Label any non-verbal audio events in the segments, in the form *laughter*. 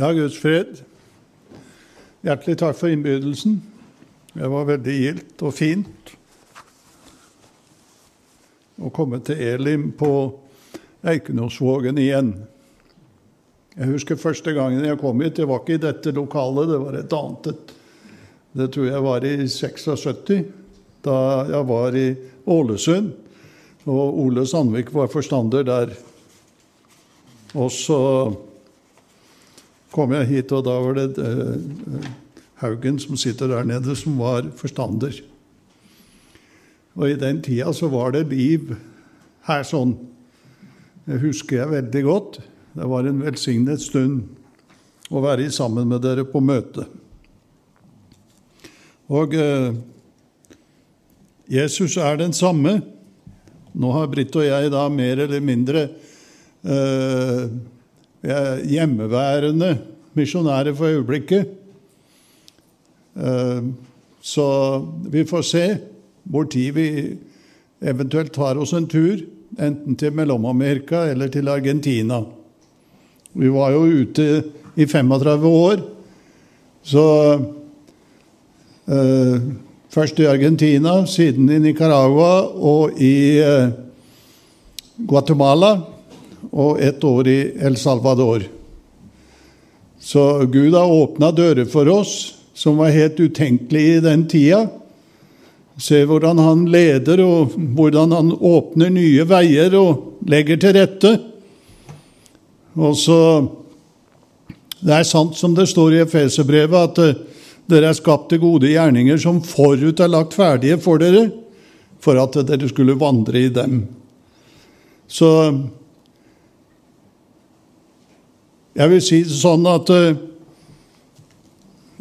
Ja, Guds fred. Hjertelig takk for innbydelsen. Det var veldig gildt og fint å komme til Elim på Eikenåsvågen igjen. Jeg husker første gangen jeg kom hit. Det var ikke i dette lokalet, det var et annet et. Det tror jeg var i 76, da jeg var i Ålesund. Og Ole Sandvik var forstander der. Og så kom jeg hit, og da var det eh, Haugen som sitter der nede, som var forstander. Og i den tida så var det liv her sånn. Det husker jeg veldig godt. Det var en velsignet stund å være sammen med dere på møte. Og eh, Jesus er den samme. Nå har Britt og jeg da mer eller mindre eh, hjemmeværende misjonærer for øyeblikket. Eh, så vi får se hvor tid vi eventuelt tar oss en tur, enten til Mellom-Amerika eller til Argentina. Vi var jo ute i 35 år, så eh, Først i Argentina, siden i Nicaragua og i eh, Guatemala og ett år i El Salvador. Så Gud har åpna dører for oss som var helt utenkelige i den tida. Se hvordan han leder, og hvordan han åpner nye veier og legger til rette. Og så Det er sant som det står i Efeserbrevet, at eh, dere er skapt til gode gjerninger som forut er lagt ferdige for dere, for at dere skulle vandre i dem. Så jeg vil si det sånn at uh,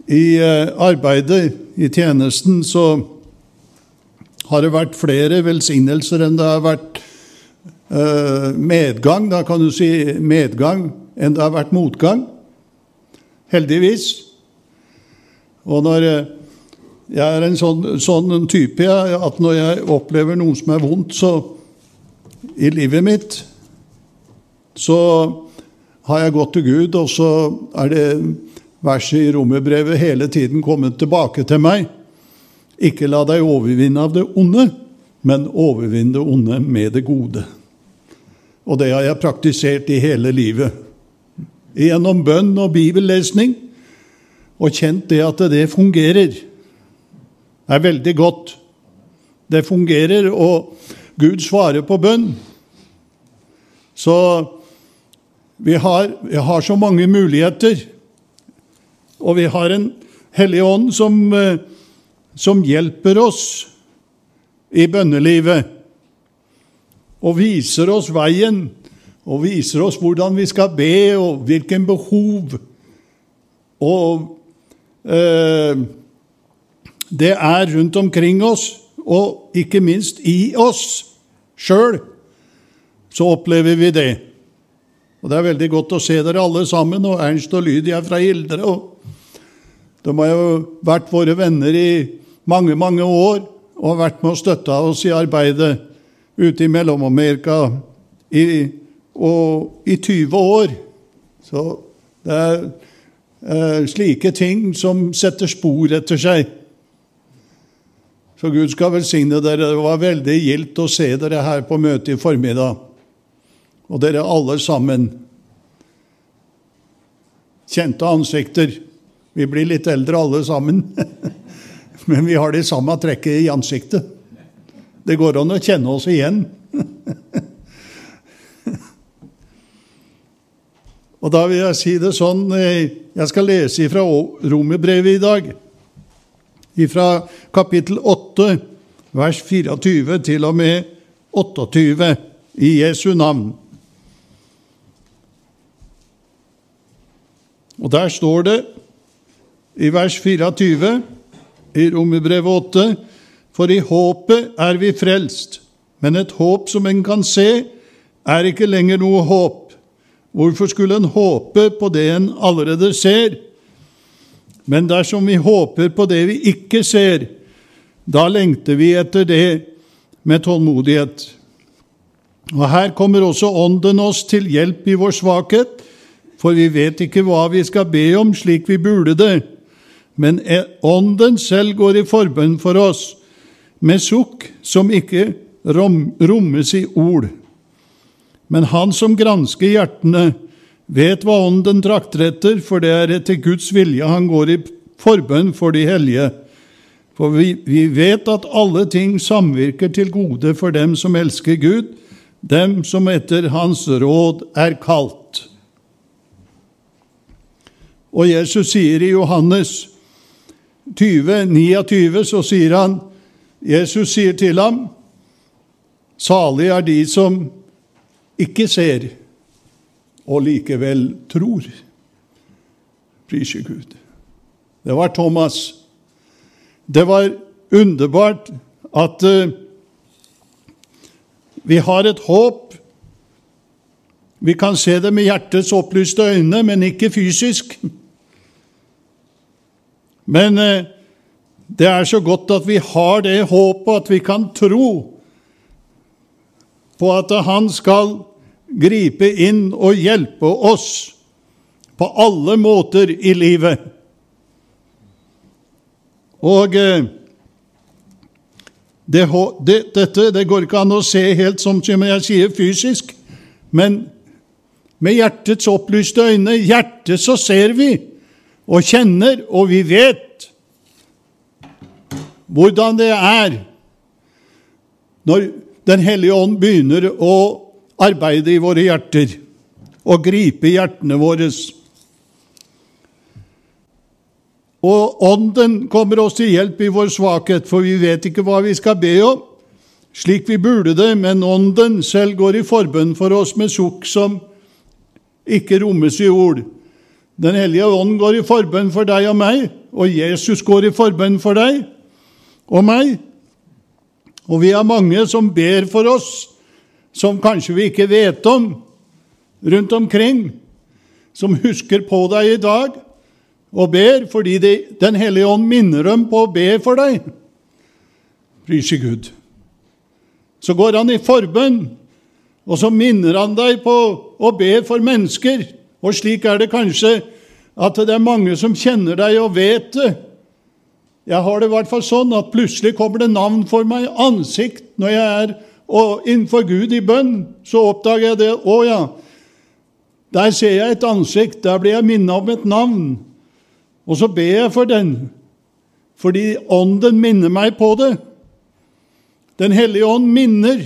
i uh, arbeidet, i tjenesten, så har det vært flere velsignelser enn det har vært uh, medgang. Da kan du si medgang enn det har vært motgang. Heldigvis. Og når jeg er en sånn, sånn type at når jeg opplever noe som er vondt så, i livet mitt, så har jeg gått til Gud, og så er det verset i romerbrevet hele tiden kommet tilbake til meg. Ikke la deg overvinne av det onde, men overvinn det onde med det gode. Og det har jeg praktisert i hele livet. Gjennom bønn og bibellesning og kjent det at det fungerer. Det er veldig godt. Det fungerer, og Gud svarer på bønn. Så vi har, vi har så mange muligheter. Og vi har en Hellig Ånd som, eh, som hjelper oss i bønnelivet. Og viser oss veien, og viser oss hvordan vi skal be, og hvilken behov. Og Eh, det er rundt omkring oss, og ikke minst i oss sjøl, så opplever vi det. Og Det er veldig godt å se dere alle sammen, og Ernst og Lydia fra Hildre. og De har jo vært våre venner i mange, mange år og har vært med og støtta oss i arbeidet ute i Mellom-Amerika i, i 20 år. Så det er eh, slike ting som setter spor etter seg. Så Gud skal velsigne dere. Det var veldig gildt å se dere her på møtet i formiddag. Og dere alle sammen. Kjente ansikter. Vi blir litt eldre alle sammen, *laughs* men vi har de samme trekket i ansiktet. Det går an å kjenne oss igjen. *laughs* Og da vil jeg si det sånn eh, Jeg skal lese fra Romerbrevet i dag. Fra kapittel 8, vers 24 til og med 28 i Jesu navn. Og der står det i vers 24 i Romerbrevet 8.: For i håpet er vi frelst, men et håp som en kan se, er ikke lenger noe håp. Hvorfor skulle en håpe på det en allerede ser? Men dersom vi håper på det vi ikke ser, da lengter vi etter det med tålmodighet. Og Her kommer også Ånden oss til hjelp i vår svakhet, for vi vet ikke hva vi skal be om slik vi burde det. Men Ånden selv går i forbønn for oss, med sukk som ikke rommes i ord. Men Han som gransker hjertene, vet hva Ånden trakter etter, for det er etter Guds vilje han går i forbønn for de hellige. For vi, vi vet at alle ting samvirker til gode for dem som elsker Gud, dem som etter Hans råd er kalt. Og Jesus sier i Johannes 20, 29, så sier han Jesus sier til ham, salig er de som ikke ser og likevel tror. Prise Gud. Det var Thomas. Det var underbart at uh, vi har et håp. Vi kan se det med hjertets opplyste øyne, men ikke fysisk. Men uh, det er så godt at vi har det håpet, at vi kan tro på at Han skal gripe inn og hjelpe oss på alle måter i livet. Og eh, det, det, dette det går ikke an å se helt som jeg sier fysisk, men med hjertets opplyste øyne, hjertet, så ser vi og kjenner, og vi vet hvordan det er når Den hellige ånd begynner å arbeide i våre hjerter og gripe hjertene våre. Og Ånden kommer oss til hjelp i vår svakhet, for vi vet ikke hva vi skal be om, slik vi burde det, men Ånden selv går i forbønn for oss med sukk som ikke rommes i ord. Den hellige ånd går i forbønn for deg og meg, og Jesus går i forbønn for deg og meg. Og vi har mange som ber for oss, som kanskje vi ikke vet om, rundt omkring, som husker på deg i dag og ber fordi de, Den hellige ånd minner dem på å be for deg. Prise Gud. Så går han i forbønn, og så minner han deg på å be for mennesker. Og slik er det kanskje at det er mange som kjenner deg og vet det, jeg har det i hvert fall sånn at plutselig kommer det navn for meg, ansikt, når jeg er innenfor Gud i bønn. Så oppdager jeg det. Å ja, der ser jeg et ansikt, der blir jeg minnet om et navn. Og så ber jeg for den, fordi Ånden minner meg på det. Den hellige ånd minner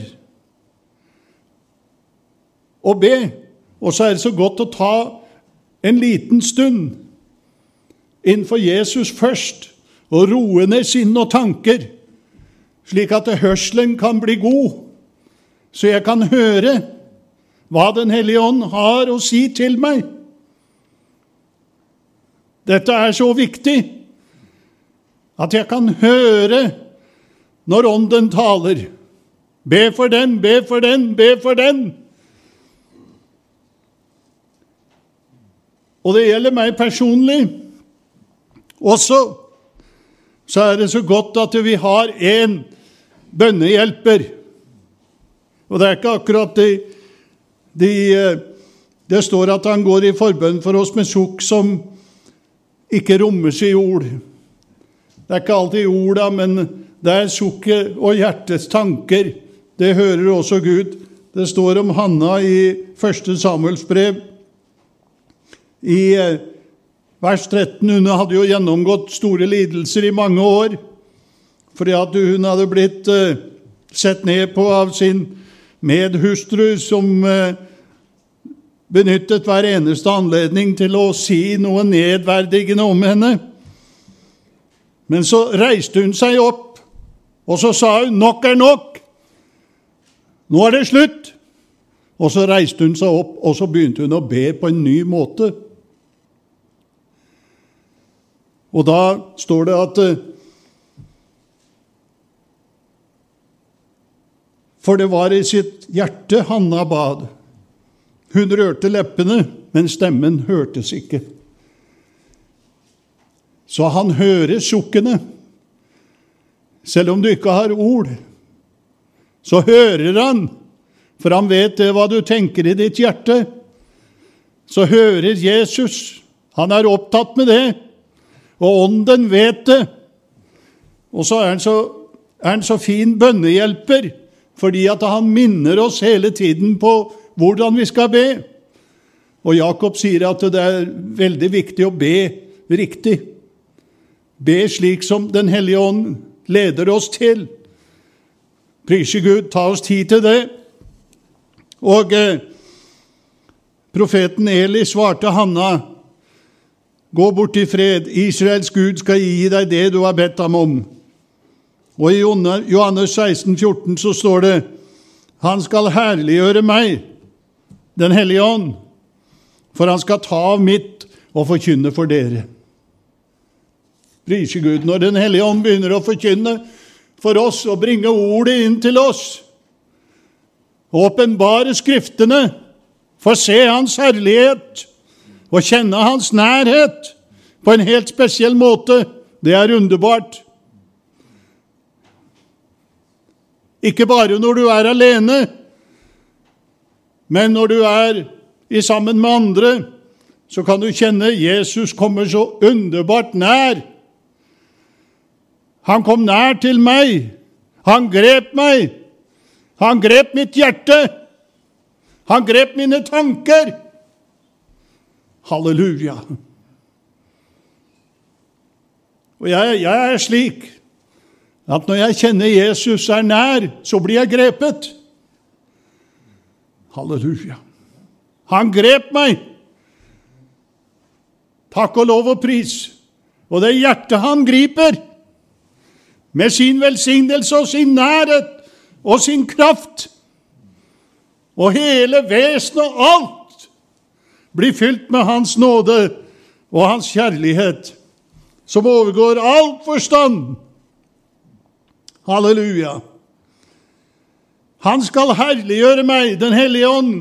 å be. Og så er det så godt å ta en liten stund innenfor Jesus først og roe ned sinn og tanker, slik at hørselen kan bli god, så jeg kan høre hva Den hellige ånd har å si til meg. Dette er så viktig at jeg kan høre når Ånden taler. Be for den, be for den, be for den. Og det gjelder meg personlig også så er det så godt at vi har en bønnehjelper. Og det er ikke akkurat de, de, eh, Det står at han går i forbønn for oss med sukk som ikke rommes i ord. Det er ikke alltid orda, men det er sukket og hjertets tanker. Det hører også Gud. Det står om Hanna i 1. Samuels brev. I eh, Vers 13. Hun hadde jo gjennomgått store lidelser i mange år fordi at hun hadde blitt uh, sett ned på av sin medhustru, som uh, benyttet hver eneste anledning til å si noe nedverdigende om henne. Men så reiste hun seg opp, og så sa hun 'nok er nok'. Nå er det slutt. Og så reiste hun seg opp, og så begynte hun å be på en ny måte. Og da står det at eh, For det var i sitt hjerte Hanna bad. Hun rørte leppene, men stemmen hørtes ikke. Så han hører sukkene. Selv om du ikke har ord, så hører han, for han vet det hva du tenker i ditt hjerte. så hører Jesus. Han er opptatt med det, og ånden vet det. Og så er han så, er han så fin bønnehjelper, fordi at han minner oss hele tiden på hvordan vi skal be. Og Jakob sier at det er veldig viktig å be riktig. Be slik som Den hellige ånd leder oss til. Prise Gud, ta oss tid til det. Og eh, profeten Eli svarte Hanna, gå bort i fred, Israels Gud skal gi deg det du har bedt ham om. Og i Johannes 16, 14 så står det, han skal herliggjøre meg, Den hellige ånd, for han skal ta av mitt og forkynne for dere. Prise Gud. Når Den hellige ånd begynner å forkynne for oss og bringe ordet inn til oss, åpenbare Skriftene, få se Hans herlighet og kjenne Hans nærhet på en helt spesiell måte, det er underbart. Ikke bare når du er alene, men når du er i sammen med andre, så kan du kjenne Jesus kommer så underbart nær. Han kom nær til meg. Han grep meg. Han grep mitt hjerte. Han grep mine tanker. Halleluja. Og jeg, jeg, er slik at når jeg kjenner Jesus er nær, så blir jeg grepet. Halleluja. Han grep meg. Takk og lov og pris. Og det hjertet han griper, med sin velsignelse og sin nærhet og sin kraft, og hele vesenet og alt blir fylt med Hans nåde og Hans kjærlighet, som overgår all forstand. Halleluja. Han skal herliggjøre meg. Den hellige ånd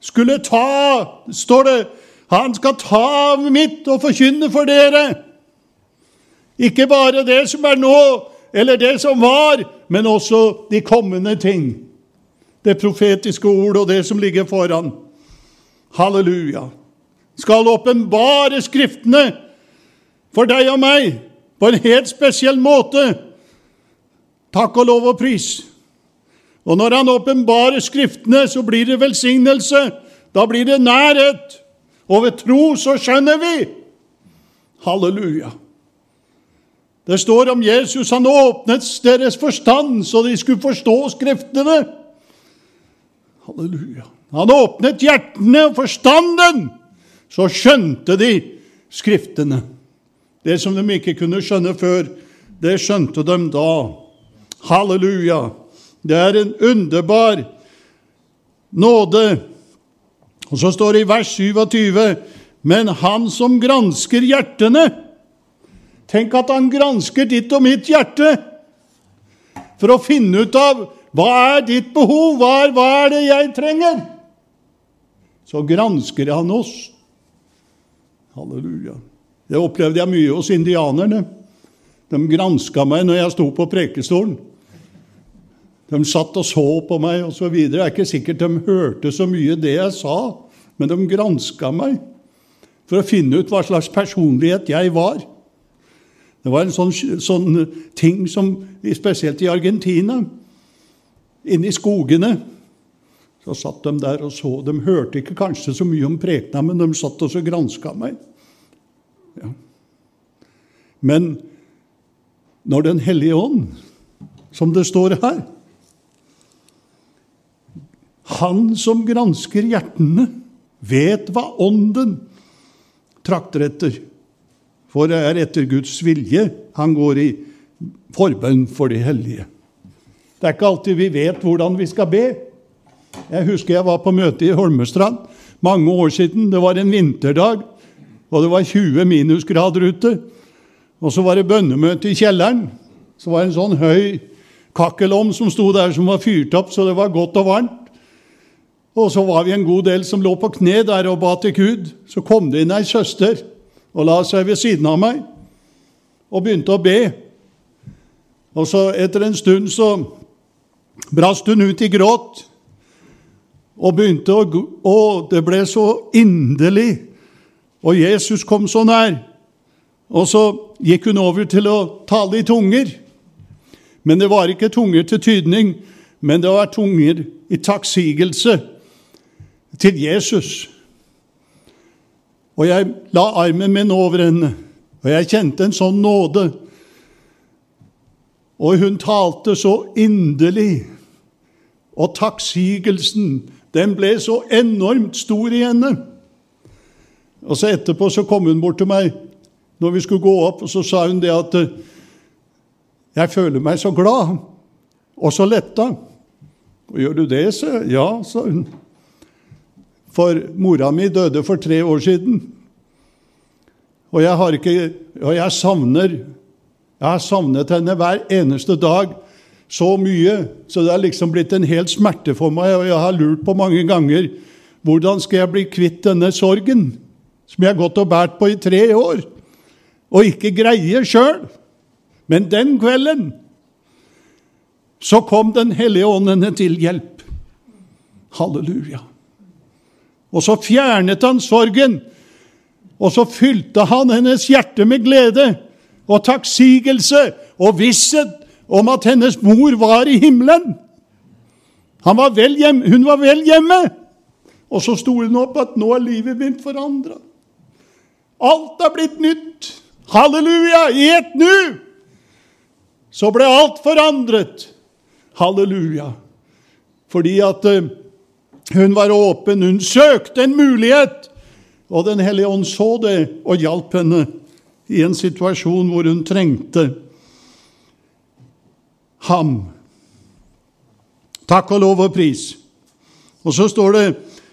skulle ta, står det, han skal ta av mitt og forkynne for dere. Ikke bare det som er nå, eller det som var, men også de kommende ting. Det profetiske ord og det som ligger foran. Halleluja. Skal åpenbare Skriftene for deg og meg på en helt spesiell måte. Takk og lov og pris. Og når han åpenbarer Skriftene, så blir det velsignelse. Da blir det nærhet. Og ved tro så skjønner vi. Halleluja. Det står om Jesus han åpnet deres forstand, så de skulle forstå Skriftene. Halleluja. Han åpnet hjertene og forstanden, så skjønte de Skriftene. Det som de ikke kunne skjønne før, det skjønte de da. Halleluja. Det er en underbar nåde. Og så står det i vers 27.: Men han som gransker hjertene Tenk at han gransker ditt og mitt hjerte for å finne ut av hva er ditt behov, hva er, hva er det jeg trenger? Så gransker han oss. Halleluja. Det opplevde jeg mye hos indianerne. De granska meg når jeg sto på prekestolen. De satt og så på meg osv. Det er ikke sikkert de hørte så mye det jeg sa, men de granska meg for å finne ut hva slags personlighet jeg var. Det var en sånn, sånn ting som Spesielt i Argentina, inne i skogene. Så satt de der og så. De hørte ikke kanskje så mye om prekena, men de satt og granska meg. Ja. Men når Den hellige ånd, som det står her Han som gransker hjertene, vet hva Ånden trakter etter for det er etter Guds vilje han går i forbønn for de hellige. Det er ikke alltid vi vet hvordan vi skal be. Jeg husker jeg var på møte i Holmestrand mange år siden. Det var en vinterdag, og det var 20 minusgrader ute. Og så var det bønnemøte i kjelleren. Så var det en sånn høy kakkelovn som sto der, som var fyrt opp, så det var godt og varmt. Og så var vi en god del som lå på kne der og ba til Gud. Så kom det inn ei søster og la seg ved siden av meg og begynte å be. Og så etter en stund så brast hun ut i gråt. og begynte å Og det ble så inderlig. Og Jesus kom så nær. Og så gikk hun over til å tale i tunger. Men det var ikke tunger til tydning, men det var tunger i takksigelse til Jesus. Og jeg la armen min over henne, og jeg kjente en sånn nåde. Og hun talte så inderlig, og takksigelsen, den ble så enormt stor i henne. Og så etterpå så kom hun bort til meg når vi skulle gå opp, og så sa hun det at jeg føler meg så glad og så letta. Og gjør du det, så ja, sa hun. For mora mi døde for tre år siden. Og jeg har ikke Og jeg savner Jeg har savnet henne hver eneste dag så mye, så det er liksom blitt en hel smerte for meg, og jeg har lurt på mange ganger hvordan skal jeg bli kvitt denne sorgen som jeg har gått og båret på i tre år, og ikke greier sjøl. Men den kvelden så kom Den hellige ånd til hjelp. Halleluja. Og så fjernet han sorgen, og så fylte han hennes hjerte med glede og takksigelse og visshet om at hennes mor var i himmelen. Var hjemme, hun var vel hjemme. Og så sto hun opp at 'nå er livet mitt forandra'. Alt er blitt nytt. Halleluja! I et nu så ble alt forandret. Halleluja. Fordi at uh, hun var åpen, hun søkte en mulighet. Og Den hellige ånd så det og hjalp henne i en situasjon hvor hun trengte ham. Takk og lov og pris. Og så står det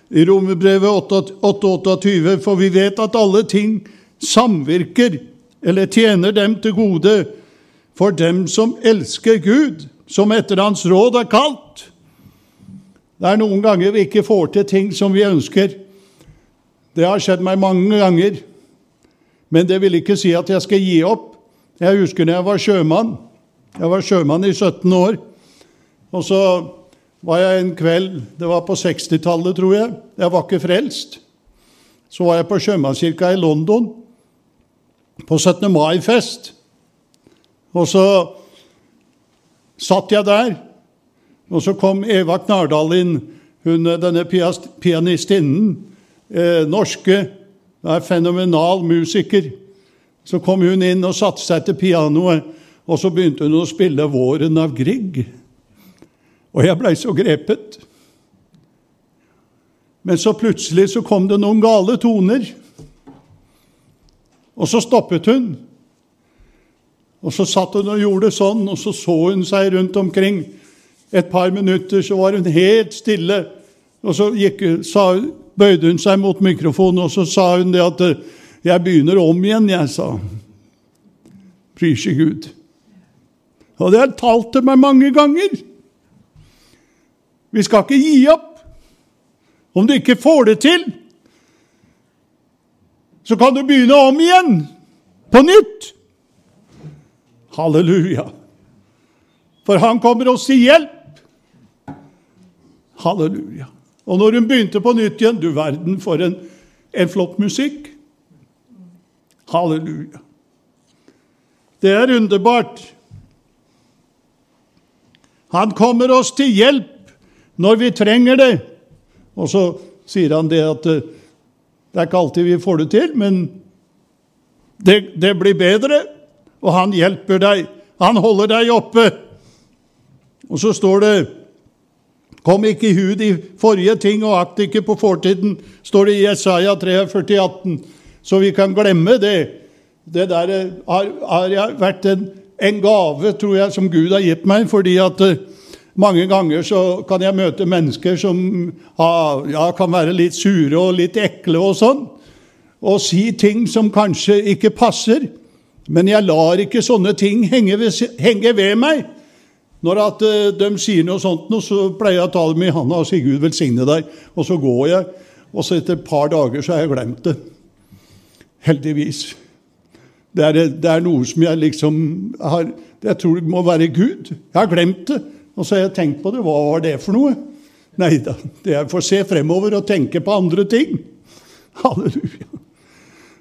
i Romerbrevet 8,28.: For vi vet at alle ting samvirker eller tjener dem til gode for dem som elsker Gud, som etter Hans råd er kalt. Det er noen ganger vi ikke får til ting som vi ønsker. Det har skjedd meg mange ganger. Men det vil ikke si at jeg skal gi opp. Jeg husker da jeg var sjømann. Jeg var sjømann i 17 år. Og så var jeg en kveld Det var på 60-tallet, tror jeg. Jeg var ikke frelst. Så var jeg på sjømannskirka i London på 17. mai-fest. Og så satt jeg der, og så kom Eva Knardal inn, hun, denne pianistinnen, eh, norske, er fenomenal musiker. Så kom hun inn og satte seg til pianoet, og så begynte hun å spille 'Våren av Grieg'. Og jeg blei så grepet. Men så plutselig så kom det noen gale toner. Og så stoppet hun. Og så satt hun og gjorde sånn, og så så hun seg rundt omkring. Et par minutter så var hun helt stille. Og så gikk, sa, bøyde hun seg mot mikrofonen, og så sa hun det at 'Jeg begynner om igjen', jeg, sa Pryse Gud. Og det har talt til meg mange ganger. Vi skal ikke gi opp. Om du ikke får det til, så kan du begynne om igjen, på nytt. Halleluja. For han kommer oss til hjelp. Halleluja. Og når hun begynte på nytt igjen Du verden for en, en flott musikk. Halleluja. Det er underbart. Han kommer oss til hjelp når vi trenger det. Og så sier han det at eh, det er ikke alltid vi får det til, men det, det blir bedre og han hjelper deg. Han holder deg oppe. Og så står det Kom ikke i hu de forrige ting, og akt ikke på fortiden, står det i Jesaja 43, 18. Så vi kan glemme det. Det der har, har vært en, en, gave, tror jeg, som Gud har gitt meg. fordi at uh, mange ganger så kan jeg møte mennesker som har, ja, kan være litt sure og litt ekle og sånn. Og si ting som kanskje ikke passer. Men jeg lar ikke sånne ting henge ved, henge ved meg. Når at, uh, de sier noe sånt, så pleier jeg å ta dem i handa og si 'Gud velsigne deg'. Og så går jeg, og så etter et par dager så har jeg glemt det. Heldigvis. Det er, det er noe som jeg liksom har Jeg tror det må være Gud. Jeg har glemt det. Og så har jeg tenkt på det. Hva var det for noe? Nei da, for å se fremover og tenke på andre ting. *laughs* Halleluja.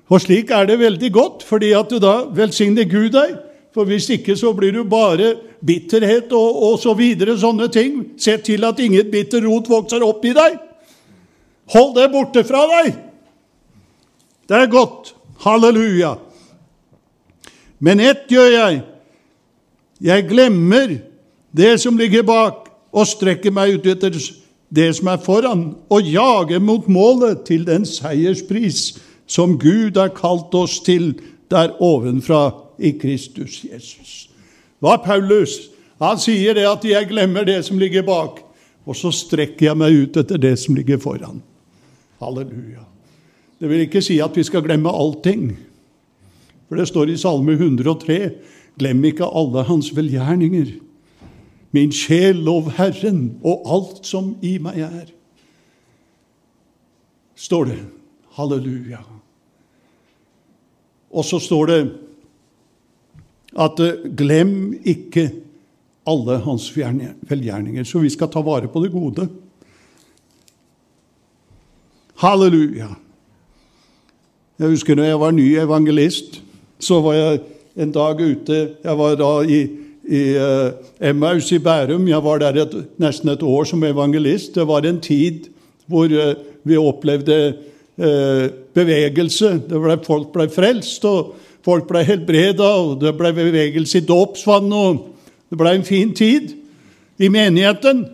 Og slik er det veldig godt, fordi at du da velsigner Gud deg. For hvis ikke så blir du bare bitterhet og, og så videre, sånne ting. Se til at ingen bitter rot vokser opp i deg. Hold det borte fra deg. Det er godt. Halleluja. Men ett gjør jeg. Jeg glemmer det som ligger bak, og strekker meg ut etter det som er foran, og jager mot målet til den seierspris som Gud har kalt oss til der ovenfra i Kristus Jesus. Hva Paulus? Han sier det at 'jeg glemmer det som ligger bak', og så strekker jeg meg ut etter det som ligger foran. Halleluja. Det vil ikke si at vi skal glemme allting. For det står i Salme 103.: Glem ikke alle hans velgjerninger. Min sjel, lov Herren, og alt som i meg er. Står det. Halleluja. Og så står det at glem ikke alle hans velgjerninger. Så vi skal ta vare på det gode. Halleluja. Jeg husker når jeg var ny evangelist, så var jeg en dag ute Jeg var da i, i Emmaus i Bærum. Jeg var der et, nesten et år som evangelist. Det var en tid hvor uh, vi opplevde uh, bevegelse. Ble, folk ble frelst, og folk ble helbreda, og det ble bevegelse i dåpsvannet. Det ble en fin tid i menigheten.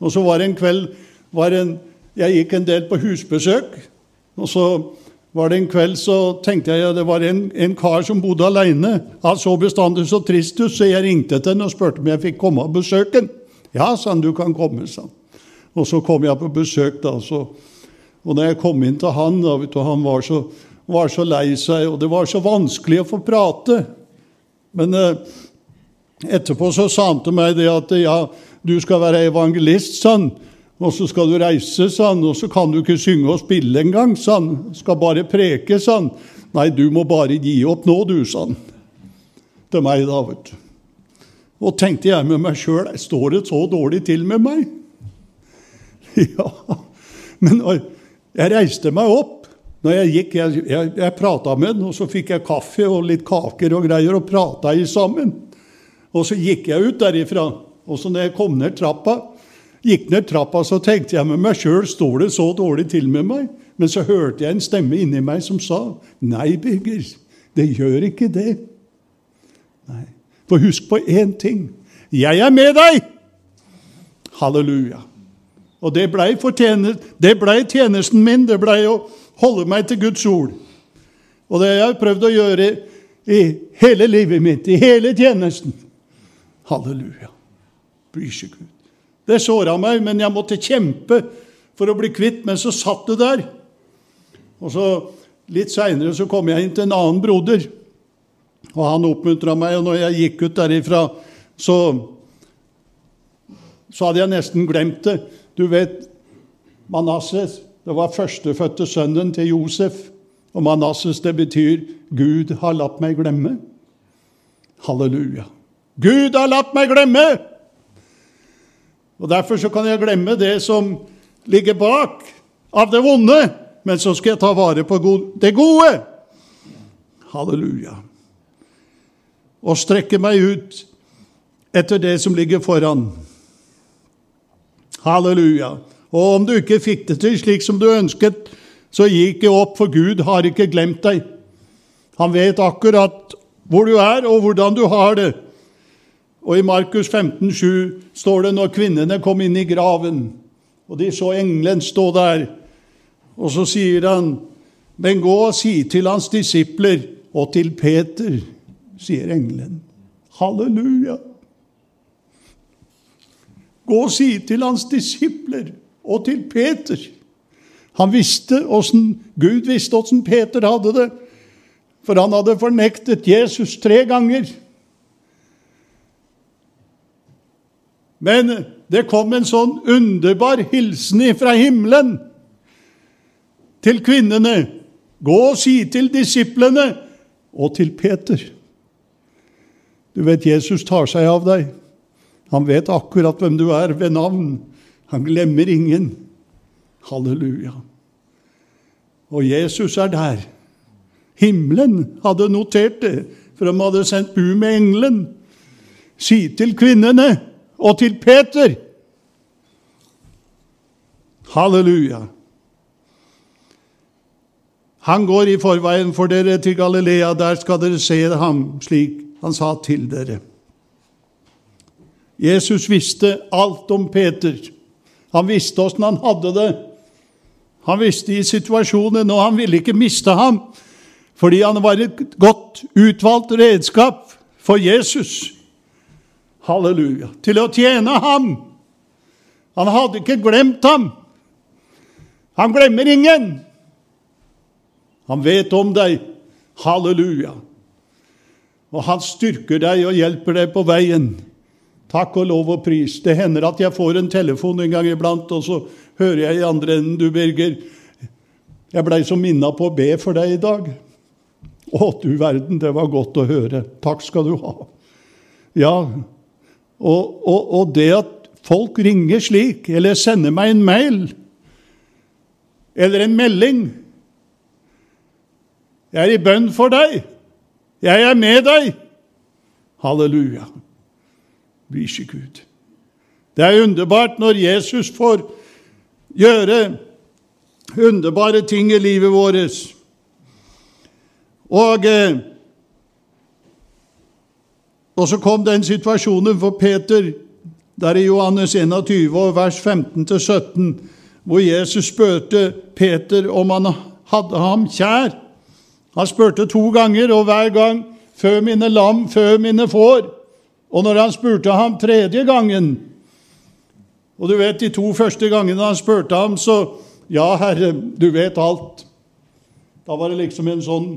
Og så var det en kveld var en, Jeg gikk en del på husbesøk. og så var det en kveld så tenkte jeg at det var en, en kar som bodde alene. Han så bestandig så trist ut, så jeg ringte til han og spurte om jeg fikk komme og besøke han. Ja, sa han, du kan komme, sa han. Og så kom jeg på besøk, da. Så, og da jeg kom inn til han, da, du, han var så, var så lei seg, og det var så vanskelig å få prate. Men eh, etterpå så sa han til meg det at ja, du skal være evangelist, sa han. Og så skal du reise, sa han, og så kan du ikke synge og spille engang, sa han. Skal bare preke, sa han. Nei, du må bare gi opp nå, du, sa han. Til meg, da, vet du. Og tenkte jeg med meg sjøl, står det så dårlig til med meg? *laughs* Ja, men jeg reiste meg opp. Når jeg gikk, jeg, jeg, jeg prata med den, og så fikk jeg kaffe og litt kaker og greier og prata sammen. Og så gikk jeg ut derifra. Og så når jeg kom ned trappa, gikk ned trappa, så tenkte jeg med meg sjøl står det så dårlig til med meg? Men så hørte jeg en stemme inni meg som sa nei, Birger, det gjør ikke det. Nei. For husk på én ting. Jeg er med deg! Halleluja. Og det blei ble tjenesten min. Det blei å holde meg til Guds ord. Og det har jeg prøvd å gjøre i hele livet mitt, i hele tjenesten. Halleluja. Prise Gud. Det såra meg, men jeg måtte kjempe for å bli kvitt, men så satt det der. Og så Litt seinere så kom jeg inn til en annen broder, og han oppmuntra meg. Og når jeg gikk ut derifra, så, så hadde jeg nesten glemt det. Du vet, Manasses, det var førstefødte sønnen til Josef. Og Manasses, det betyr 'Gud har latt meg glemme'. Halleluja. Gud har latt meg glemme! Og Derfor så kan jeg glemme det som ligger bak av det vonde, men så skal jeg ta vare på det gode. Halleluja. Og strekke meg ut etter det som ligger foran. Halleluja. Og om du ikke fikk det til slik som du ønsket, så gi ikke opp, for Gud har ikke glemt deg. Han vet akkurat hvor du er, og hvordan du har det. Og i Markus 15, 7 står det når kvinnene kom inn i graven, og de så engelen stå der, og så sier han, men gå og si til hans disipler og til Peter, sier engelen. Halleluja! Gå og si til hans disipler og til Peter. Han visste hvordan, Gud visste åssen Peter hadde det, for han hadde fornektet Jesus tre ganger. Men det kom en sånn underbar hilsen fra himmelen til kvinnene. Gå og si til disiplene og til Peter. Du vet, Jesus tar seg av deg. Han vet akkurat hvem du er ved navn. Han glemmer ingen. Halleluja. Og Jesus er der. Himmelen hadde notert det, for de hadde sendt bud med engelen. Si til kvinnene og til Peter Halleluja. Han går i forveien for dere til Galilea, der skal dere se ham slik han sa til dere. Jesus visste alt om Peter. Han visste åssen han hadde det. Han visste i situasjonen, og han ville ikke miste ham, fordi han var et godt utvalgt redskap for Jesus. Halleluja. Til å tjene ham. Han hadde ikke glemt ham. Han glemmer ingen. Han vet om deg. Halleluja. Og han styrker deg og hjelper deg på veien. Takk og lov og pris. Det hender at jeg får en telefon en gang iblant, og så hører jeg i andre enden Du, Birger, jeg blei så minna på å be for deg i dag. Å, du verden, det var godt å høre. Takk skal du ha. Ja, og, og, og det at folk ringer slik, eller sender meg en mail eller en melding 'Jeg er i bønn for deg. Jeg er med deg.' Halleluja. Vise Gud. Det er underbart når Jesus får gjøre underbare ting i livet vårt. Og, eh, og så kom den situasjonen for Peter, der i Johannes 21, vers 15-17, hvor Jesus spurte Peter om han hadde ham kjær. Han spurte to ganger, og hver gang før mine lam, før mine får. Og når han spurte ham tredje gangen Og du vet, de to første gangene han spurte ham, så Ja, Herre, du vet alt. Da var det liksom en sånn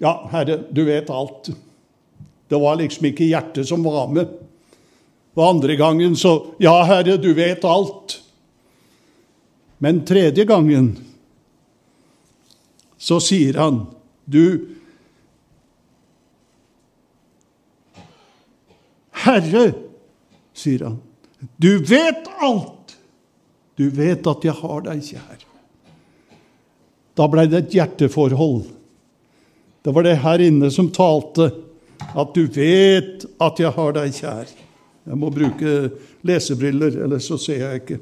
Ja, Herre, du vet alt. Det var liksom ikke hjertet som var med. Og andre gangen så Ja, Herre, du vet alt. Men tredje gangen så sier han, du Herre, sier han, du vet alt. Du vet at jeg har deg kjær. Da blei det et hjerteforhold. Det var det her inne som talte, at du vet at jeg har deg kjær. Jeg må bruke lesebriller, ellers så ser jeg ikke.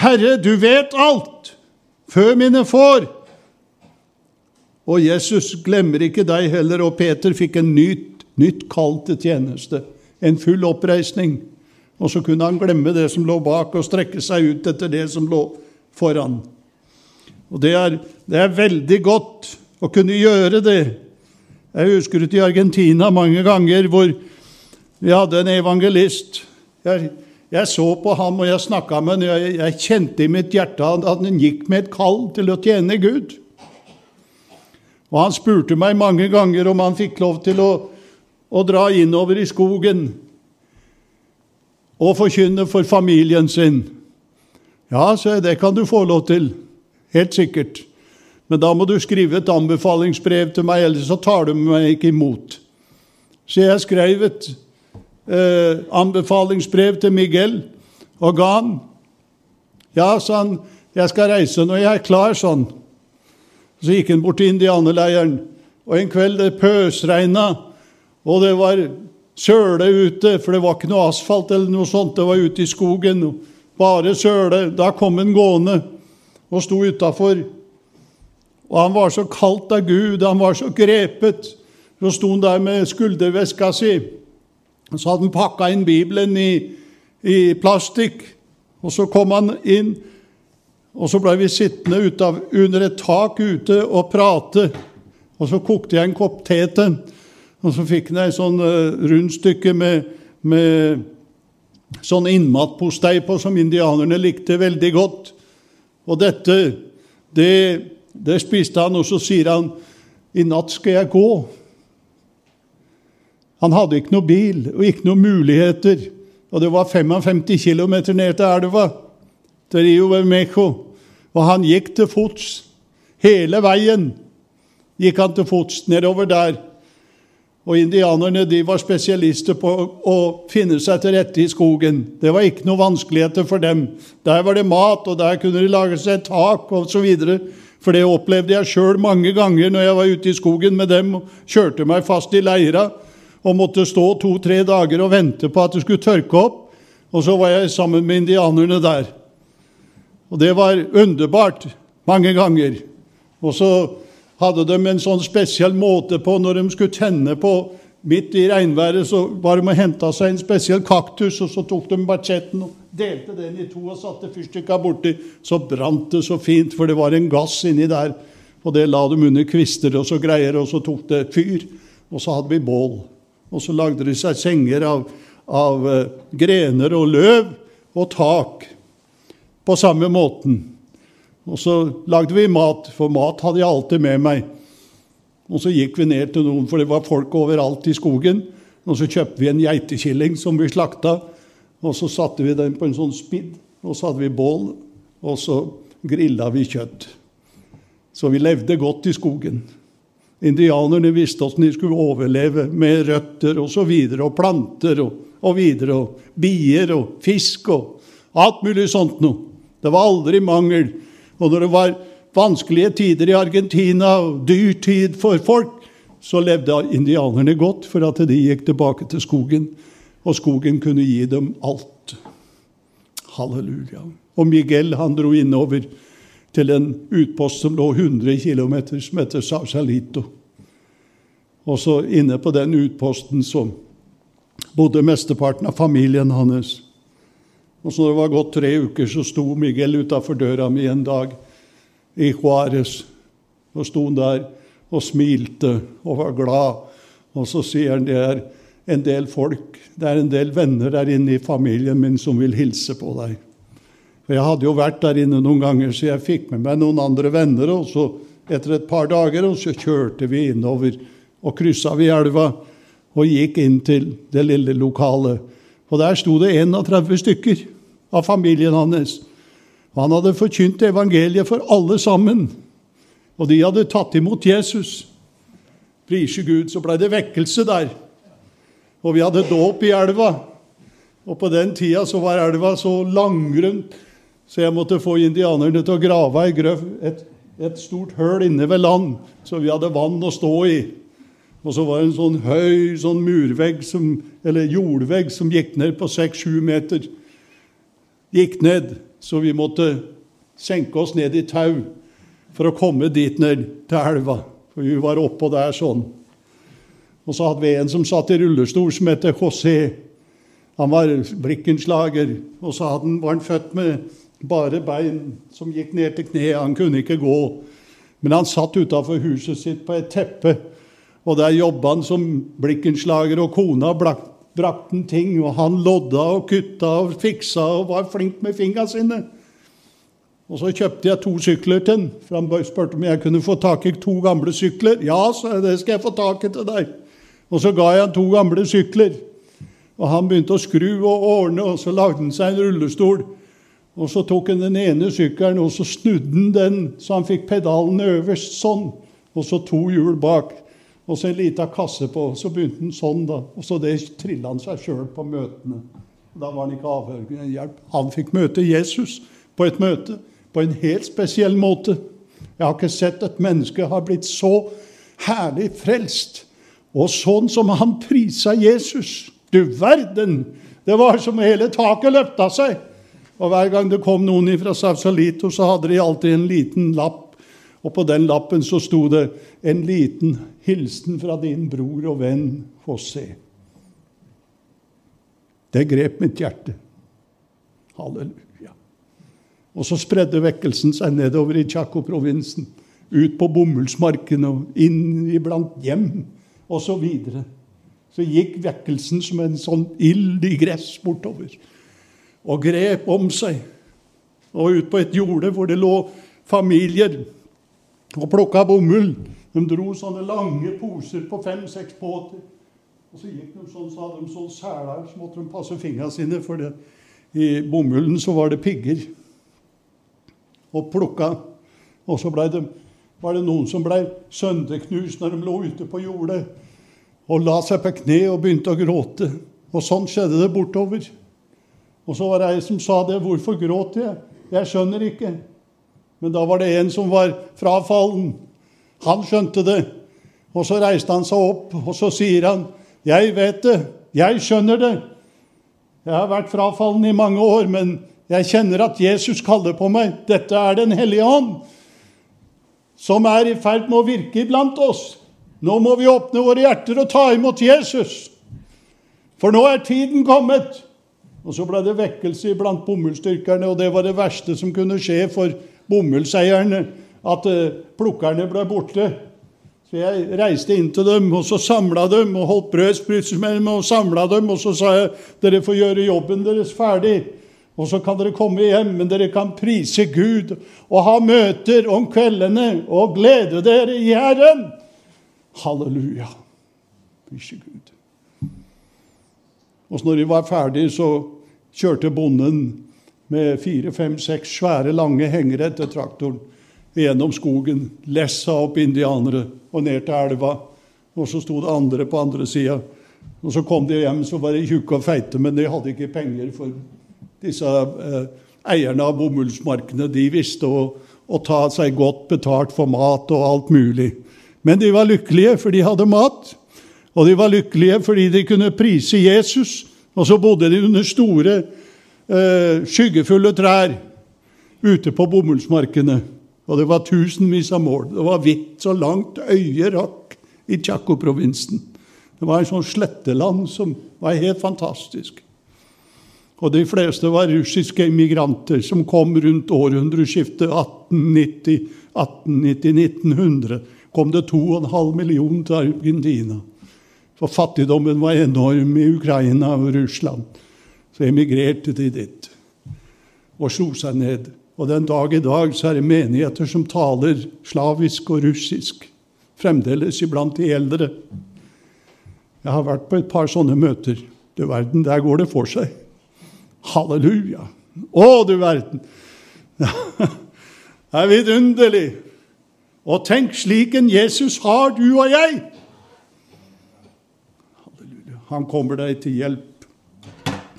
Herre, du vet alt, før mine får. Og Jesus glemmer ikke deg heller, og Peter fikk en nytt, nytt kall til tjeneste. En full oppreisning. Og så kunne han glemme det som lå bak, og strekke seg ut etter det som lå foran. Og det er, det er veldig godt å kunne gjøre det. Jeg husker ut i Argentina mange ganger hvor vi hadde en evangelist. Jeg jeg så på ham, og jeg snakka med ham. Jeg, jeg kjente i mitt hjerte at han gikk med et kall til å tjene Gud. Og Han spurte meg mange ganger om han fikk lov til å, å dra innover i skogen og forkynne for familien sin. Ja, så det kan du få lov til. Helt sikkert. Men da må du skrive et anbefalingsbrev til meg, ellers så tar du meg ikke imot. Så jeg skrev et eh, anbefalingsbrev til Miguel og ga han. Ja, sa han, jeg skal reise når jeg er klar, sånn. Så gikk han bort til indianerleiren, og en kveld det pøsregna, og det var søle ute, for det var ikke noe asfalt eller noe sånt, det var ute i skogen. Bare søle. Da kom han gående og sto utafor. Og han var så kalt av Gud, han var så grepet. Så sto han der med skulderveska si. Og Så hadde han pakka inn Bibelen i, i, plastikk, og så kom han inn. Og så ble vi sittende utav, under et tak ute og prate. Og så kokte jeg en kopp te til og så fikk han ei sånn uh, rundstykke med, med sånn innmatpostei på som indianerne likte veldig godt. Og dette, det, det spiste han, og så sier han i natt skal jeg gå. Han hadde ikke noe bil og ikke noen muligheter. Og det var 55 km ned til elva, til Rio Bermejo. Og han gikk til fots. Hele veien gikk han til fots nedover der. Og indianerne de var spesialister på å finne seg til rette i skogen. Det var ikke noe vanskeligheter for dem. Der var det mat, og der kunne de lage seg tak osv. For det opplevde jeg sjøl mange ganger når jeg var ute i skogen med dem og kjørte meg fast i leira og måtte stå to-tre dager og vente på at det skulle tørke opp. Og så var jeg sammen med indianerne der. Og det var underbart mange ganger. Og så hadde de en sånn spesiell måte på når de skulle tenne på midt i regnværet, så var de og henta seg en spesiell kaktus, og så tok de bachetten og delte den i to og satte fyrstikka borti. Så brant det så fint, for det var en gass inni der. Og det la dem under kvister og så greier, og så tok det fyr. Og så hadde vi bål. Og så lagde de seg senger av, av uh, grener og løv og tak på samme måten. Og så lagde vi mat, for mat hadde jeg alltid med meg. Og så gikk vi ned til noen, for det var folk overalt i skogen. Og så kjøpte vi en geitekilling som vi slakta, og så satte vi den på en sånn spidd. Og så hadde vi bål, og så grilla vi kjøtt. Så vi levde godt i skogen. Indianerne visste åssen de skulle overleve med røtter og så videre, og planter og, og videre, og bier og fisk og alt mulig sånt noe. Det var aldri mangel. Og når det var vanskelige tider i Argentina og dyr tid for folk, så levde indianerne godt for at de gikk tilbake til skogen, og skogen kunne gi dem alt. Halleluja. Og Miguel han dro innover til en utpost som lå 100 km, som heter Sausalito. Og så inne på den utposten så bodde mesteparten av familien hans. Og så når det var gått tre uker, så sto Miguel utafor døra mi en dag i Juárez. Og sto han der og smilte og var glad. Og så sier han det er en del folk, det er en del venner der inne i familien min som vil hilse på deg. For Jeg hadde jo vært der inne noen ganger, så jeg fikk med meg noen andre venner. og så Etter et par dager og så kjørte vi innover og kryssa vi elva og gikk inn til det lille lokalet. Og der sto det 31 stykker av familien hans. Og han hadde forkynt evangeliet for alle sammen. Og de hadde tatt imot Jesus. Prise Gud, så ble det vekkelse der. Og vi hadde dåp i elva. Og på den tida så var elva så langgrunn, så jeg måtte få indianerne til å grave et, et stort høl inne ved land, så vi hadde vann å stå i. Og så var det en sånn høy sånn murvegg, som, eller jordvegg, som gikk ned på seks-sju meter. Gikk ned. Så vi måtte senke oss ned i tau for å komme dit ned til elva. For vi var oppå der sånn. Og så hadde vi en som satt i rullestol, som het José. Han var blikkenslager. Og så han, var han født med bare bein som gikk ned til kneet. Han kunne ikke gå. Men han satt utafor huset sitt på et teppe, og der jobba han som blikkenslager, og kona brakte han ting, og han lodda og kutta og fiksa og var flink med fingra sine. Og så kjøpte jeg to sykler til han, for han spurte om jeg kunne få tak i to gamle sykler. Ja, så det skal jeg få tak i til deg. Og så ga jeg han to gamle sykler. Og han begynte å skru og ordne, og så lagde han seg en rullestol. Og så tok han den ene sykkelen og så snudde han den så han fikk pedalene øverst sånn, og så to hjul bak og så en lita kasse på. Så begynte han sånn, da. Og så det trilla han seg sjøl på møtene. Da var han ikke avhørende av hjelp. Han fikk møte Jesus på et møte på en helt spesiell måte. Jeg har ikke sett et menneske har blitt så herlig frelst. Og sånn som han prisa Jesus. Du verden! Det var som hele taket løfta seg. Og hver gang det kom noen fra Sausalito, så hadde de alltid en liten lapp og på den lappen så sto det 'En liten hilsen fra din bror og venn José'. Det grep mitt hjerte. Halleluja. Og så spredde vekkelsen seg nedover i Chaco-provinsen, ut på bomullsmarkene og inn iblant hjem osv. Så, videre. så gikk vekkelsen som en sånn ild i gress bortover og grep om seg. Og ut på et jorde hvor det lå familier og plukka bomull. De dro sånne lange poser på fem-seks båter. Og så gikk de sånn, så de sånn seler, så måtte de passe fingrene sine, for det. i bomullen så var det pigger. Og plukka. Og så ble det, var det noen som ble sønderknust når de lå ute på jordet. og la seg på kne og begynte å gråte. Og sånn skjedde det bortover. Og så var det ei som sa det. 'Hvorfor gråter jeg?' 'Jeg skjønner ikke.' Men da var det en som var frafallen. Han skjønte det. Og så reiste han seg opp, og så sier han, 'Jeg vet det. Jeg skjønner det. Jeg har vært frafallen i mange år, men jeg kjenner at Jesus kaller på meg. Dette er Den hellige ånd, som er i ferd med å virke iblant oss. Nå må vi åpne våre hjerter og ta imot Jesus. For nå er tiden kommet. Og så ble det vekkelse blant bomullsdyrkerne, og det var det verste som kunne skje for bomullseierne, at eh, plukkerne ble borte. Så jeg reiste inn til dem, og så samla dem, og holdt brødsprutser med dem, og samla dem, og så sa jeg dere får gjøre jobben deres ferdig. Og så kan dere komme hjem, men dere kan prise Gud og ha møter om kveldene og glede dere i Herren. Halleluja. Prise Gud. Og når de var ferdige, så kjørte bonden med fire, fem, seks svære, lange hengere etter traktoren gjennom skogen, lessa opp indianere og ned til elva. Og så sto det andre på andre sida. Og så kom de hjem, så var de tjukke og feite, men de hadde ikke penger. For disse eh, eierne av bomullsmarkene de visste å, å ta seg godt betalt for mat og alt mulig. Men de var lykkelige, for de hadde mat. Og de var lykkelige fordi de kunne prise Jesus. Og så bodde de under store, eh, skyggefulle trær ute på bomullsmarkene. Og det var tusenvis av mål. Det var hvitt så langt øyet rakk i Chaco-provinsen. Det var en sånn sletteland som var helt fantastisk. Og de fleste var russiske immigranter som kom rundt århundreskiftet 1890-1900. Kom det 2,5 millioner til Argentina. For fattigdommen var enorm i Ukraina og Russland. Så emigrerte de dit og slo seg ned. Og den dag i dag så er det menigheter som taler slavisk og russisk. Fremdeles iblant de eldre. Jeg har vært på et par sånne møter. Du verden, der går det for seg. Halleluja. Å, du verden! Det *laughs* er vidunderlig. Og tenk, slik en Jesus har du og jeg. Han kommer deg til hjelp.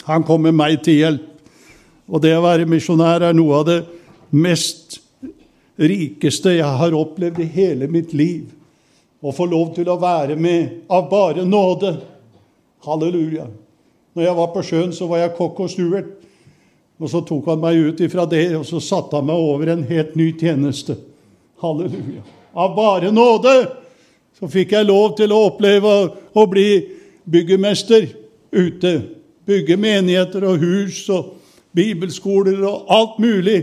Han kommer meg til hjelp. Og det å være misjonær er noe av det mest rikeste jeg har opplevd i hele mitt liv. Å få lov til å være med av bare nåde. Halleluja. Når jeg var på sjøen, så var jeg kokk og stuert. Og så tok han meg ut ifra det, og så satte han meg over en helt ny tjeneste. Halleluja. Av bare nåde så fikk jeg lov til å oppleve å bli byggemester ute. Bygge menigheter og hus og bibelskoler og alt mulig.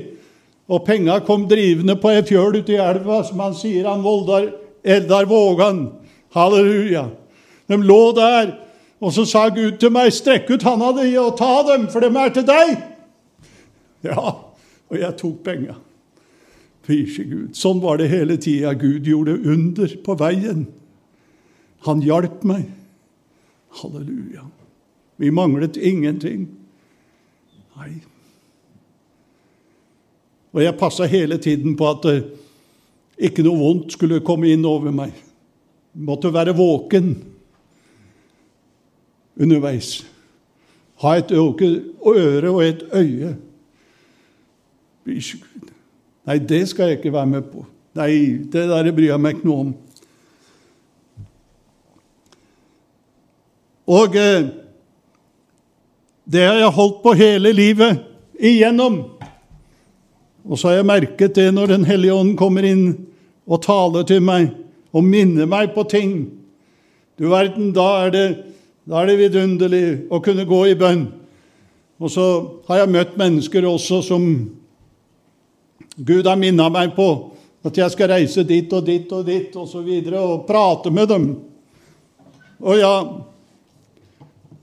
Og penga kom drivende på ei fjøl ute i elva, som han sier, han Voldar Eldar Vågan. Halleluja. De lå der, og så sa Gud til meg, 'Strekk ut handa di og ta dem, for de er til deg.' Ja, og jeg tok penga. Prise Gud. Sånn var det hele tida. Gud gjorde under på veien. Han hjalp meg. Halleluja. Vi manglet ingenting. Nei. Og jeg passa hele tiden på at uh, ikke noe vondt skulle komme inn over meg. Måtte være våken underveis. Ha et øre og et øye. Nei, det skal jeg ikke være med på. Nei, det der bryr jeg meg ikke noe om. Og eh, det har jeg holdt på hele livet igjennom. Og så har jeg merket det når Den hellige ånd kommer inn og taler til meg og minner meg på ting. Du verden, da er det, da er det vidunderlig å kunne gå i bønn. Og så har jeg møtt mennesker også som Gud har minna meg på at jeg skal reise dit og dit og dit og så videre, og prate med dem. Og ja,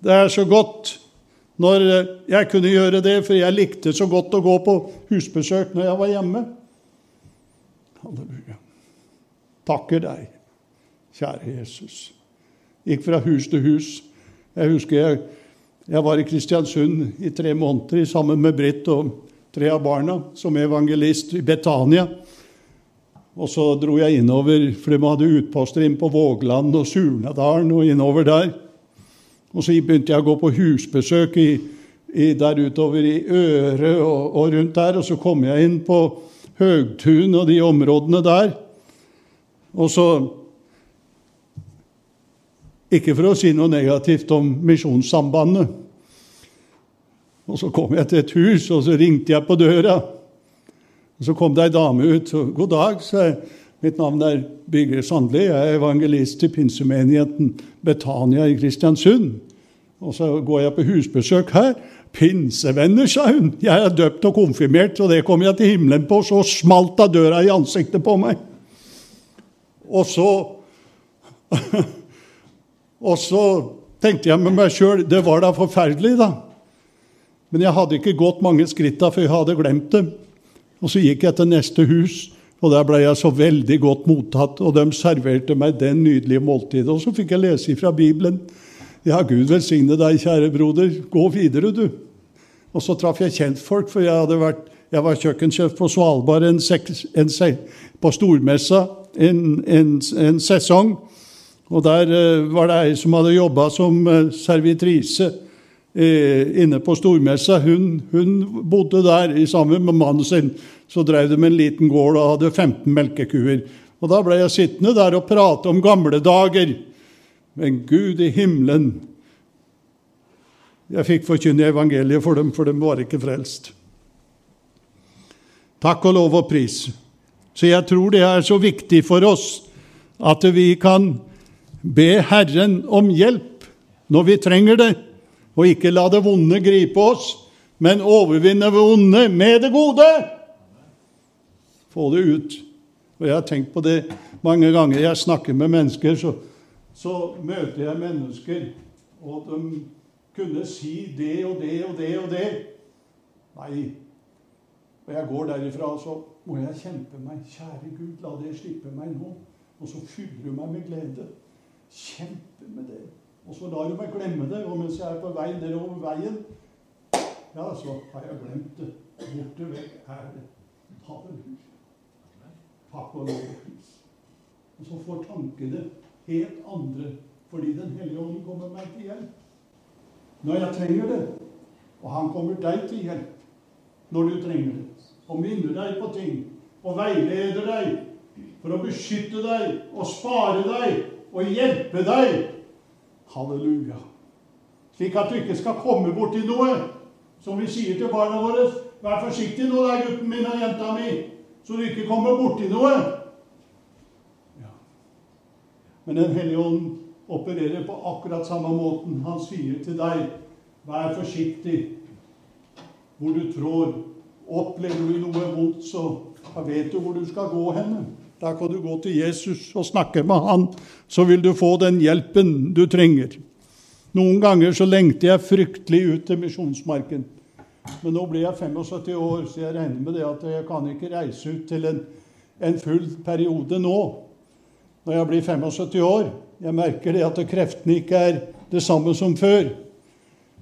det er så godt når jeg kunne gjøre det, for jeg likte så godt å gå på husbesøk når jeg var hjemme. Halleluja. Takker deg, kjære Jesus. Gikk fra hus til hus. Jeg husker jeg, jeg var i Kristiansund i tre måneder sammen med Britt og tre av barna som evangelist i Betania. Og så dro jeg innover, for de hadde utposter inn på Vågland og Surnadalen og innover der. Og så begynte jeg å gå på husbesøk i, i, der utover i Øre og, og, rundt der. Og så kom jeg inn på Høgtun og de områdene der. Og så Ikke for å si noe negativt om Misjonssambandet. Og så kom jeg til et hus, og så ringte jeg på døra. Og Så kom det ei dame ut. 'God dag', sa jeg. 'Mitt navn er Birger Sandli. Jeg er evangelist i pinsemenigheten Betania i Kristiansund.' Og så går jeg på husbesøk her. 'Pinsevenner', sa hun. 'Jeg er døpt og konfirmert, og det kommer jeg til himmelen på.' Så smalt da døra i ansiktet på meg. Og så Og så tenkte jeg med meg sjøl det var da forferdelig, da. Men jeg hadde ikke gått mange skritta før jeg hadde glemt det. Og så gikk jeg til neste hus, og der ble jeg så veldig godt mottatt. Og de serverte meg den nydelige måltidet. Og så fikk jeg lese fra Bibelen. Ja, Gud velsigne deg, kjære broder. Gå videre, du. Og så traff jeg kjentfolk, for jeg, vært, jeg var kjøkkensjef på Svalbard en, en, på stormessa en, en, sesong. Og der uh, var det ei som hadde jobba som uh, servitrise Eh, inne på stormessa. Hun, hun, bodde der i sammen med mannen sin. Så drev de med en liten gård og hadde 15 melkekuer. Og Da ble jeg sittende der og prate om gamle dager. Men Gud i himmelen Jeg fikk forkynne evangeliet for dem, for de var ikke frelst. Takk og lov og pris. Så jeg tror det er så viktig for oss at vi kan be Herren om hjelp når vi trenger det og ikke la det vonde gripe oss, men overvinne det vonde med det gode. Få det ut. Og Jeg har tenkt på det mange ganger. Jeg snakker med mennesker, så, så møter jeg mennesker, og de kunne si det og det og det og det. Nei. Og jeg går derifra, så må jeg kjempe meg. Kjære Gud, la det slippe meg nå. Og så fyller du meg med glede. Kjempe med det. Og så lar du meg glemme det, og mens jeg er på vei nedover veien, ja, så har jeg glemt det. Borte vekk er det. Halleluja. Takk og lov og. Så får tankene helt andre, fordi Den hellige ånd kommer meg til hjelp. Når jeg trenger det. Og han kommer deg til hjelp når du trenger det. Og minner deg på ting. Og veileder deg for å beskytte deg og spare deg og hjelpe deg Halleluja. Slik at du ikke skal komme borti noe. Som vi sier til barna våre Vær forsiktig nå, der, gutten min og jenta mi, så du ikke kommer borti noe. Ja. Men Den hellige ånd opererer på akkurat samme måten. Han sier til deg, vær forsiktig hvor du trår. Opplever du noe vondt, så vet du hvor du skal gå henne. Da kan du gå til Jesus og snakke med han, så vil du få den hjelpen du trenger. Noen ganger så lengter jeg fryktelig ut til misjonsmarken. Men nå blir jeg 75 år, så jeg regner med det at jeg kan ikke reise ut til en, en full periode nå. Når jeg blir 75 år. Jeg merker det at kreftene ikke er det samme som før.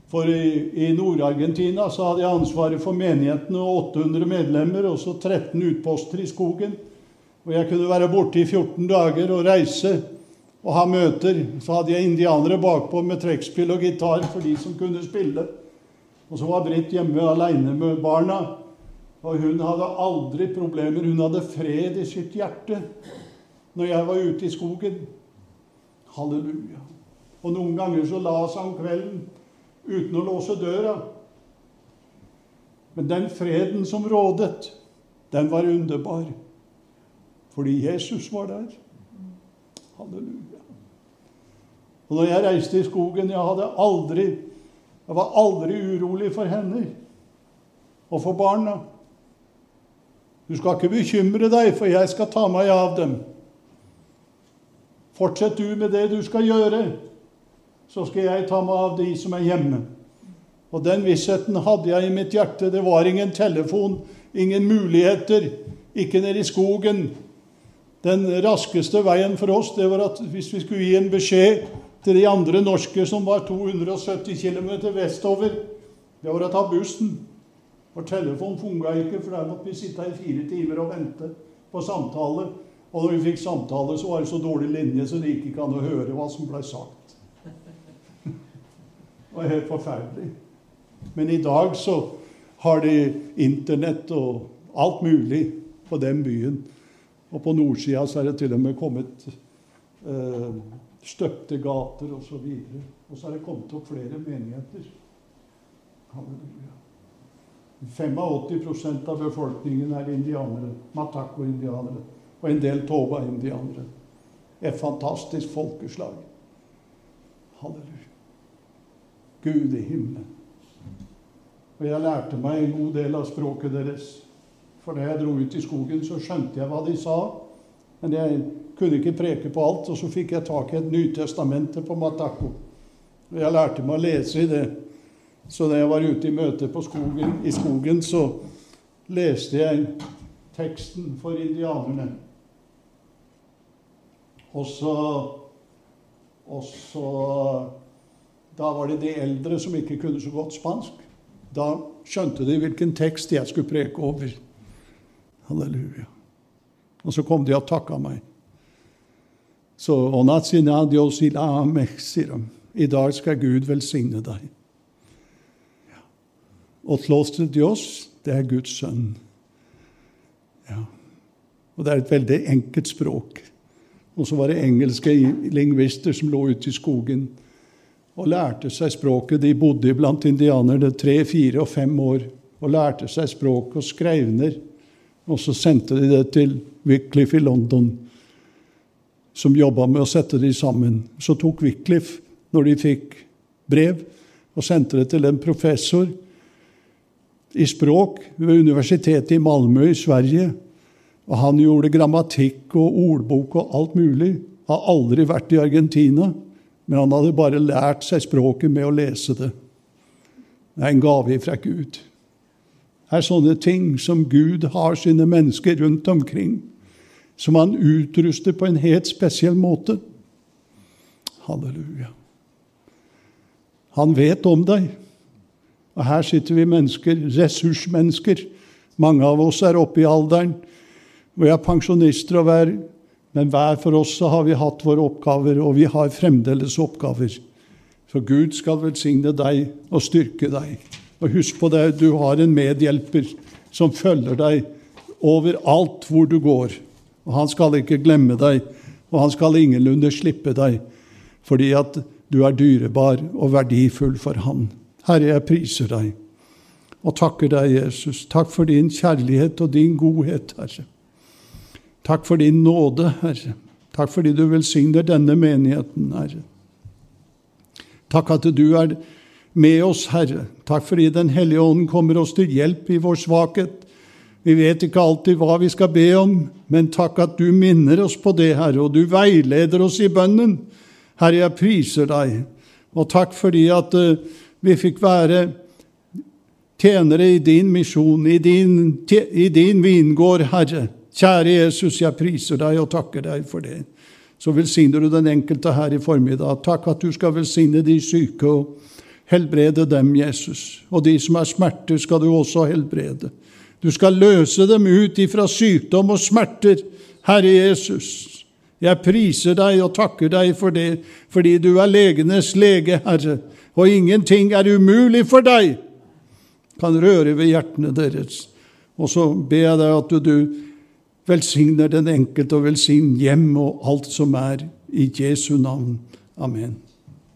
For i, i Nord-Argentina så hadde jeg ansvaret for menigheten og 800 medlemmer og så 13 utposter i skogen. Og jeg kunne være borte i 14 dager og reise og ha møter. Så hadde jeg indianere bakpå med trekkspill og gitar for de som kunne spille. Og så var Britt hjemme aleine med barna. Og hun hadde aldri problemer. Hun hadde fred i sitt hjerte når jeg var ute i skogen. Halleluja. Og noen ganger så la seg om kvelden uten å låse døra. Men den freden som rådet, den var underbar. Fordi Jesus var der. Halleluja. Og når jeg reiste i skogen Jeg hadde aldri jeg var aldri urolig for henne og for barna. Du skal ikke bekymre deg, for jeg skal ta meg av dem. Fortsett du med det du skal gjøre, så skal jeg ta meg av de som er hjemme. Og den vissheten hadde jeg i mitt hjerte. Det var ingen telefon, ingen muligheter, ikke nede i skogen, den raskeste veien for oss det var at hvis vi skulle gi en beskjed til de andre norske som var 270 km vestover, det var å ta bussen. For telefonen funka ikke, for der måtte vi sitte i fire timer og vente på samtale. Og når vi fikk samtale, så var det så dårlig linje, så det gikk ikke an å høre hva som ble sagt. *laughs* Det var helt forferdelig. Men i dag så har de Internett og alt mulig på den byen. Og på nordsida så er det til og med kommet eh, støpte gater osv. Og, og så er det kommet opp flere menigheter. Halleluja. 85% av befolkningen er indianere. Matako-indianere. Og en del Toba-indianere. Et fantastisk folkeslag. Halleluja. Gud i himmelen. Og jeg lærte meg en god del av språket deres. For da jeg dro ut i skogen, så skjønte jeg hva de sa. Men jeg kunne ikke preke på alt, og så fikk jeg tak i et Nytestamentet på Matako. Og jeg lærte meg å lese i det. Så da jeg var ute i møte skogen, i skogen, så leste jeg teksten for indianerne. Og så, og så Da var det de eldre som ikke kunne så godt spansk. Da skjønte de hvilken tekst jeg skulle preke over. Halleluja. Og så kom de og takka meg. Så I dag skal Gud velsigne deg. Og til Dios, det er Guds sønn. Ja. Og det er et veldig enkelt språk. Og så var det engelske lingvister som lå ute i skogen og lærte seg språket. De bodde blant indianerne tre, fire og fem år og lærte seg språket og skrev ned. Og så sendte de det til Wycliffe i London, som jobba med å sette de sammen. Så tok Wycliffe, når de fikk brev, og sendte det til en professor i språk ved Universitetet i Malmö i Sverige. Og han gjorde grammatikk og ordbok og alt mulig. Har aldri vært i Argentina, men han hadde bare lært seg språket med å lese det. Det er en gave fra Gud. Er sånne ting som Gud har sine mennesker rundt omkring, som han utruster på en helt spesiell måte. Halleluja. Han vet om deg. Og her sitter vi mennesker, ressursmennesker. Mange av oss er oppe i alderen. Vi er pensjonister og hver, men hver for oss så har vi hatt våre oppgaver, og vi har fremdeles oppgaver. For Gud skal velsigne deg og styrke deg. Og husk på det, du har en medhjelper som følger deg overalt hvor du går. Og han skal ikke glemme deg, og han skal ingenlunde slippe deg, fordi at du er dyrebar og verdifull for han. Herre, jeg priser deg og takker deg, Jesus. Takk for din kjærlighet og din godhet, Herre. Takk for din nåde, Herre. Takk fordi du velsigner denne menigheten, Herre. Takk at du er med oss, Herre. Takk fordi Den hellige ånd kommer oss til hjelp i vår svakhet. Vi vet ikke alltid hva vi skal be om, men takk at du minner oss på det, Herre, og du veileder oss i bønnen. Herre, jeg priser deg, og takk fordi at uh, vi fikk være tjenere i din misjon, i din, i din vingård, Herre. Kjære Jesus, jeg priser deg og takker deg for det. Så velsigner du den enkelte her i formiddag. Takk at du skal velsigne de syke og helbrede dem, Jesus. Og de som har smerter, skal du også helbrede. Du skal løse dem ut ifra sykdom og smerter, Herre Jesus. Jeg priser deg og takker deg for det, fordi du er legenes lege, Herre og ingenting er umulig for deg, kan røre ved hjertene deres. Og så ber jeg deg at du velsigner den enkelte og velsigner hjem og alt som er, i Jesu navn. Amen.